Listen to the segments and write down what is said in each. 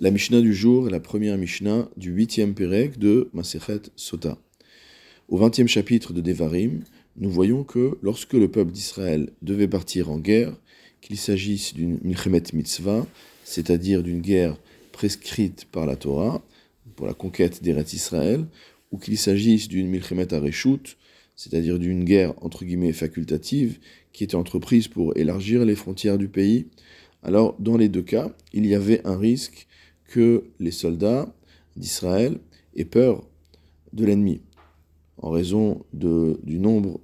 La Mishnah du jour est la première Mishnah du huitième Pérec de Masechet Sota. Au vingtième chapitre de Devarim, nous voyons que lorsque le peuple d'Israël devait partir en guerre, qu'il s'agisse d'une Milchemet Mitzvah, c'est-à-dire d'une guerre prescrite par la Torah, pour la conquête d'Eretz Israël, ou qu'il s'agisse d'une Milchemet Areshut, c'est-à-dire d'une guerre entre guillemets facultative, qui était entreprise pour élargir les frontières du pays, alors dans les deux cas, il y avait un risque que les soldats d'Israël aient peur de l'ennemi, en raison de, du nombre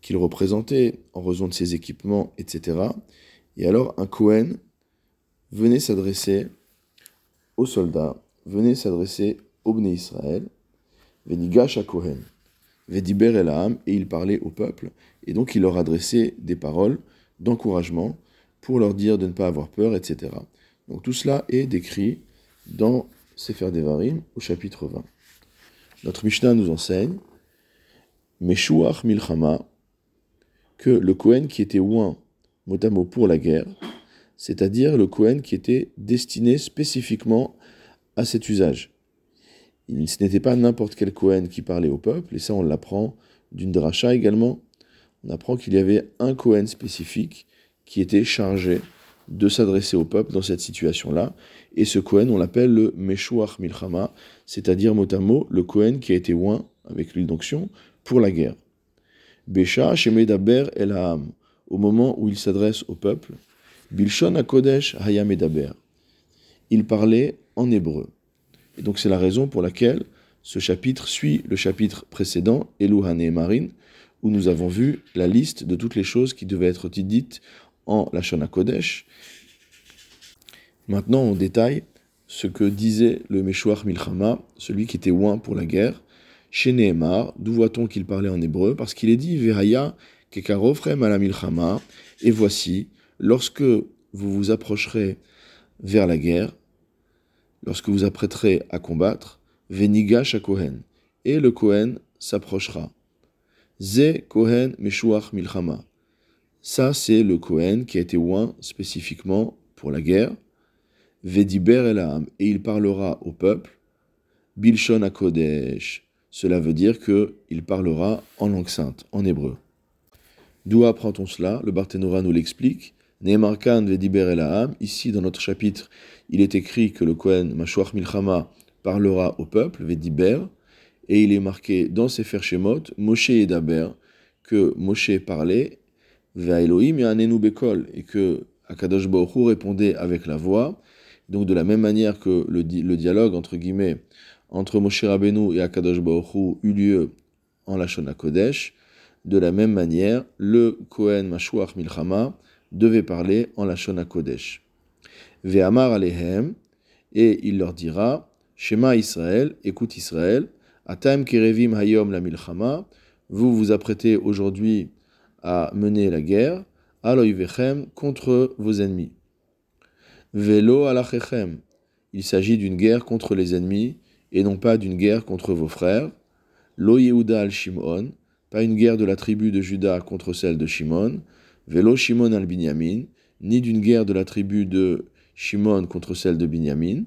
qu'il représentait, en raison de ses équipements, etc. Et alors un Cohen venait s'adresser aux soldats, venait s'adresser au Bné Israël, Venigash à Cohen, Vediber Elam, et il parlait au peuple, et donc il leur adressait des paroles d'encouragement pour leur dire de ne pas avoir peur, etc. Donc tout cela est décrit dans Sefer Devarim au chapitre 20. Notre Mishnah nous enseigne Meshuach Milchama que le Kohen qui était oint mot pour la guerre, c'est-à-dire le Kohen qui était destiné spécifiquement à cet usage. Ce n'était pas n'importe quel Kohen qui parlait au peuple, et ça on l'apprend d'une dracha également. On apprend qu'il y avait un Kohen spécifique qui était chargé de s'adresser au peuple dans cette situation-là. Et ce Kohen, on l'appelle le Meshuach Milchama, c'est-à-dire mot à mot le Kohen qui a été oint avec l'huile d'onction pour la guerre. Besha Shemedaber El au moment où il s'adresse au peuple, Bilshon Akodesh Hayamedaber. Il parlait en hébreu. Et donc c'est la raison pour laquelle ce chapitre suit le chapitre précédent, Eluhane Marin, où nous avons vu la liste de toutes les choses qui devaient être dites en Lashon Kodesh. Maintenant, on détaille ce que disait le Meshuach Milchama, celui qui était oint pour la guerre. Chez Nehemar, d'où voit-on qu'il parlait en hébreu Parce qu'il est dit Vehaya kekarofrem ala milchama. Et voici, lorsque vous vous approcherez vers la guerre, lorsque vous apprêterez à combattre, Venigash Kohen. Et le Kohen s'approchera. Ze Kohen Meshuach Milchama. Ça, c'est le Kohen qui a été oint spécifiquement pour la guerre. Vediber elam, et il parlera au peuple. Bilshon Akodesh, cela veut dire que il parlera en langue sainte, en hébreu. D'où apprend-on cela? Le Barthénora nous l'explique. Neemarkan Vediber elam, ici dans notre chapitre, il est écrit que le Kohen Mashuach Milchama parlera au peuple, Vediber, et il est marqué dans Sefer Shemot, Moshe et Daber, que Moshe parlait Elohim bekol, et que Akadosh Baruch répondait avec la voix. Donc de la même manière que le, le dialogue entre guillemets entre Moshe Rabbeinu et Akadosh Baruch eut lieu en Lashon Kodesh, de la même manière, le Kohen Mashuach Milchama devait parler en Lashon Kodesh. Ve'amar alehem, et il leur dira, Shema Israël, écoute Israël, Atam kerevim hayom la milchama, vous vous apprêtez aujourd'hui à mener la guerre, aloivechem, contre vos ennemis. Velo alachechem, il s'agit d'une guerre contre les ennemis et non pas d'une guerre contre vos frères. Lo Yehuda al Shimon, pas une guerre de la tribu de Juda contre celle de Shimon. Velo Shimon al Binyamin, ni d'une guerre de la tribu de Shimon contre celle de Binyamin,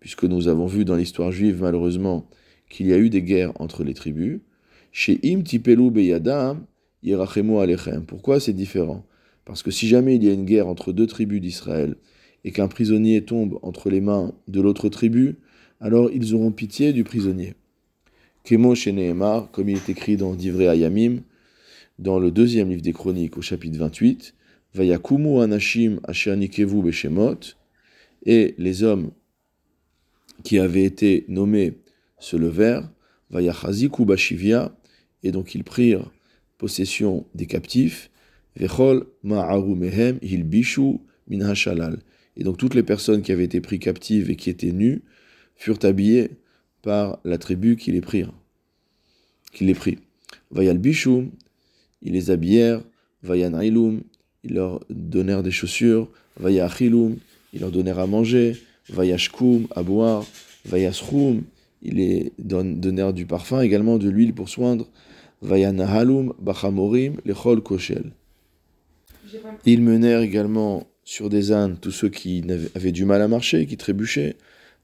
puisque nous avons vu dans l'histoire juive malheureusement qu'il y a eu des guerres entre les tribus. Chez Tipelu Beyadam, Pourquoi c'est différent? Parce que si jamais il y a une guerre entre deux tribus d'Israël et qu'un prisonnier tombe entre les mains de l'autre tribu, alors ils auront pitié du prisonnier. Kemo chez comme il est écrit dans Divrei Ayamim, dans le deuxième livre des Chroniques au chapitre 28, Vayakumu Anashim Asher Beshemot, et les hommes qui avaient été nommés se levèrent, Vayachaziku Bashivia, et donc ils prirent possession des captifs, Vechol Mehem Hilbishu Min Et donc toutes les personnes qui avaient été prises captives et qui étaient nues furent habillées par la tribu qui les prirent, qui les prit. Vayal Bishum, ils les habillèrent, Vayan Ailum, ils leur donnèrent des chaussures, Vayachilum, ils leur donnèrent à manger, Vayashkum, à boire, Vayashrum, ils les donnèrent du parfum, également de l'huile pour soindre, Vayanahalum Bachamorim Lechol Koshel. Ils menèrent également sur des ânes tous ceux qui avaient du mal à marcher, qui trébuchaient.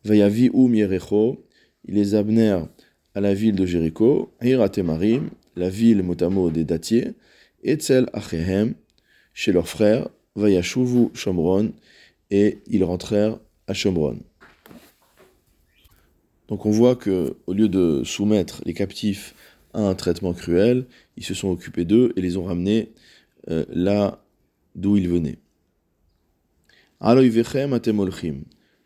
Vayavi ou Mierecho, ils les amenèrent à la ville de Jéricho, Hiratemarim, la ville motamo des dattiers, Etzel Achehem, chez leurs frères, Vayashuvu Shomron, et ils rentrèrent à Shomron. Donc on voit que au lieu de soumettre les captifs à un traitement cruel, ils se sont occupés d'eux et les ont ramenés euh, là d'où ils venaient.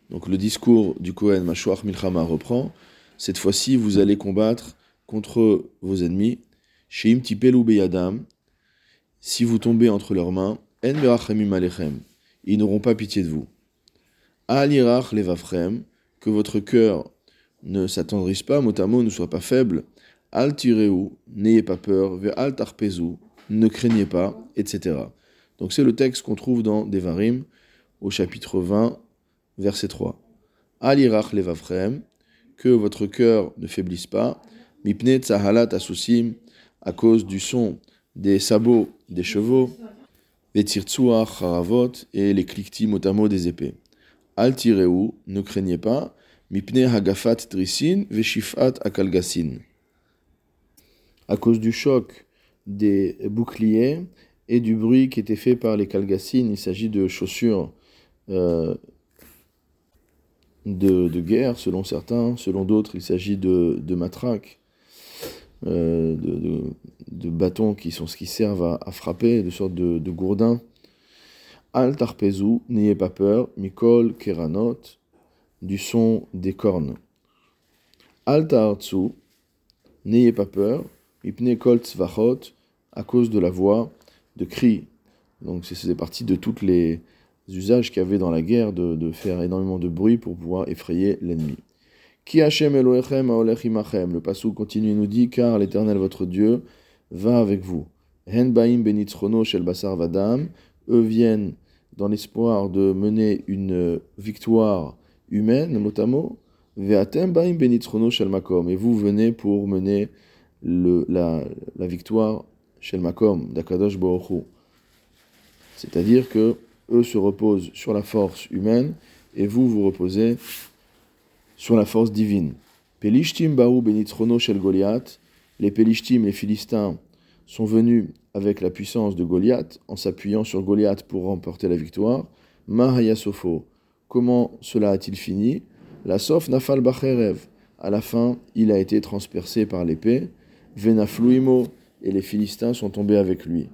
Donc le discours du Kohen Mashuach Milchama reprend. Cette fois-ci, vous allez combattre contre vos ennemis. Beyadam. Si vous tombez entre leurs mains, en alechem. Ils n'auront pas pitié de vous. Alirach levafrem. Que votre cœur ne s'attendrisse pas, motamo ne soit pas faible. Al tireu, n'ayez pas peur. Ve al tarpezu, ne craignez pas, etc. Donc c'est le texte qu'on trouve dans Devarim au chapitre 20, verset 3. Alirach levafrem, que votre cœur ne faiblisse pas, mipne tsahalat asusim, à cause du son des sabots des chevaux, vetirtsuach haravot, et les cliquetis motamo des épées. Al tireu, ne craignez pas, mipne hagafat drisin, veshifat akalgasin. À cause du choc des boucliers et du bruit qui était fait par les calgassines, il s'agit de chaussures euh, de, guerre, selon certains, selon d'autres, il s'agit de, matraques, euh, de, bâtons qui, sont, qui servent à, frapper, de sortes de, gourdins. Al tarpezu, n'ayez pas peur, mikol keranot, du son des cornes. Al n'ayez pas peur, à cause de la voix de cri. Donc c'est partie de toutes les, usages qu'il y avait dans la guerre de, faire énormément de bruit pour pouvoir effrayer l'ennemi. Ki Hashem Elohechem. Le passou continue et nous dit car l'Éternel votre Dieu va avec vous. Hen baim benitzrono shel basar vadam. Eux viennent dans l'espoir de mener une victoire humaine, notamment. Ve'atem baim benitzrono shel makom. Et vous venez pour mener le, la, la victoire shel makom d'Akadosh Baruch C'est-à-dire que eux se reposent sur la force humaine et vous vous reposez sur la force divine. Pelishtim baou benitrono shel Goliath. Les Pelishtim, les Philistins, sont venus avec la puissance de Goliath en s'appuyant sur Goliath pour remporter la victoire. Mahayasopho. Comment cela a-t-il fini? La sof nafal bacherev. À la fin, il a été transpercé par l'épée. Venafluimo. Et les Philistins sont tombés avec lui.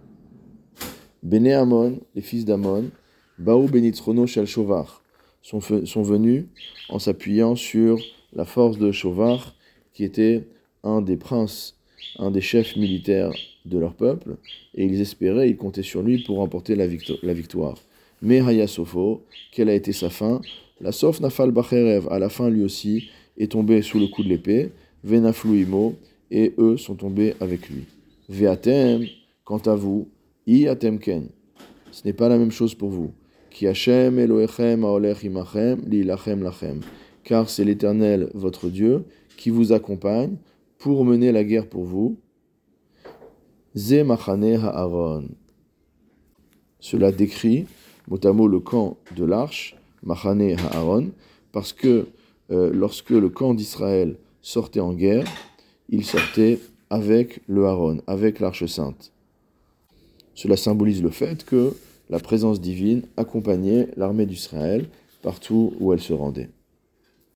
Bene Amon, les fils d'Amon, Baou Benitrono Shel sont, sont venus en s'appuyant sur la force de Shovar, qui était un des princes, un des chefs militaires de leur peuple, et ils espéraient, ils comptaient sur lui pour remporter la, victoire. Mais Hayasofo, quelle a été sa fin? La Sof Nafal Bacherev, à la fin lui aussi, est tombé sous le coup de l'épée, Venafluimo, et eux sont tombés avec lui. Veatem, quant à vous, I Atemken, ce n'est pas la même chose pour vous. Car c'est l'Éternel, votre Dieu, qui vous accompagne pour mener la guerre pour vous. Ze ha'aron. Cela décrit, mot le camp de l'arche, machane ha'aron, parce que euh, lorsque le camp d'Israël sortait en guerre, il sortait avec le Haron, avec l'arche sainte. Cela symbolise le fait que la présence divine accompagnait l'armée d'Israël partout où elle se rendait.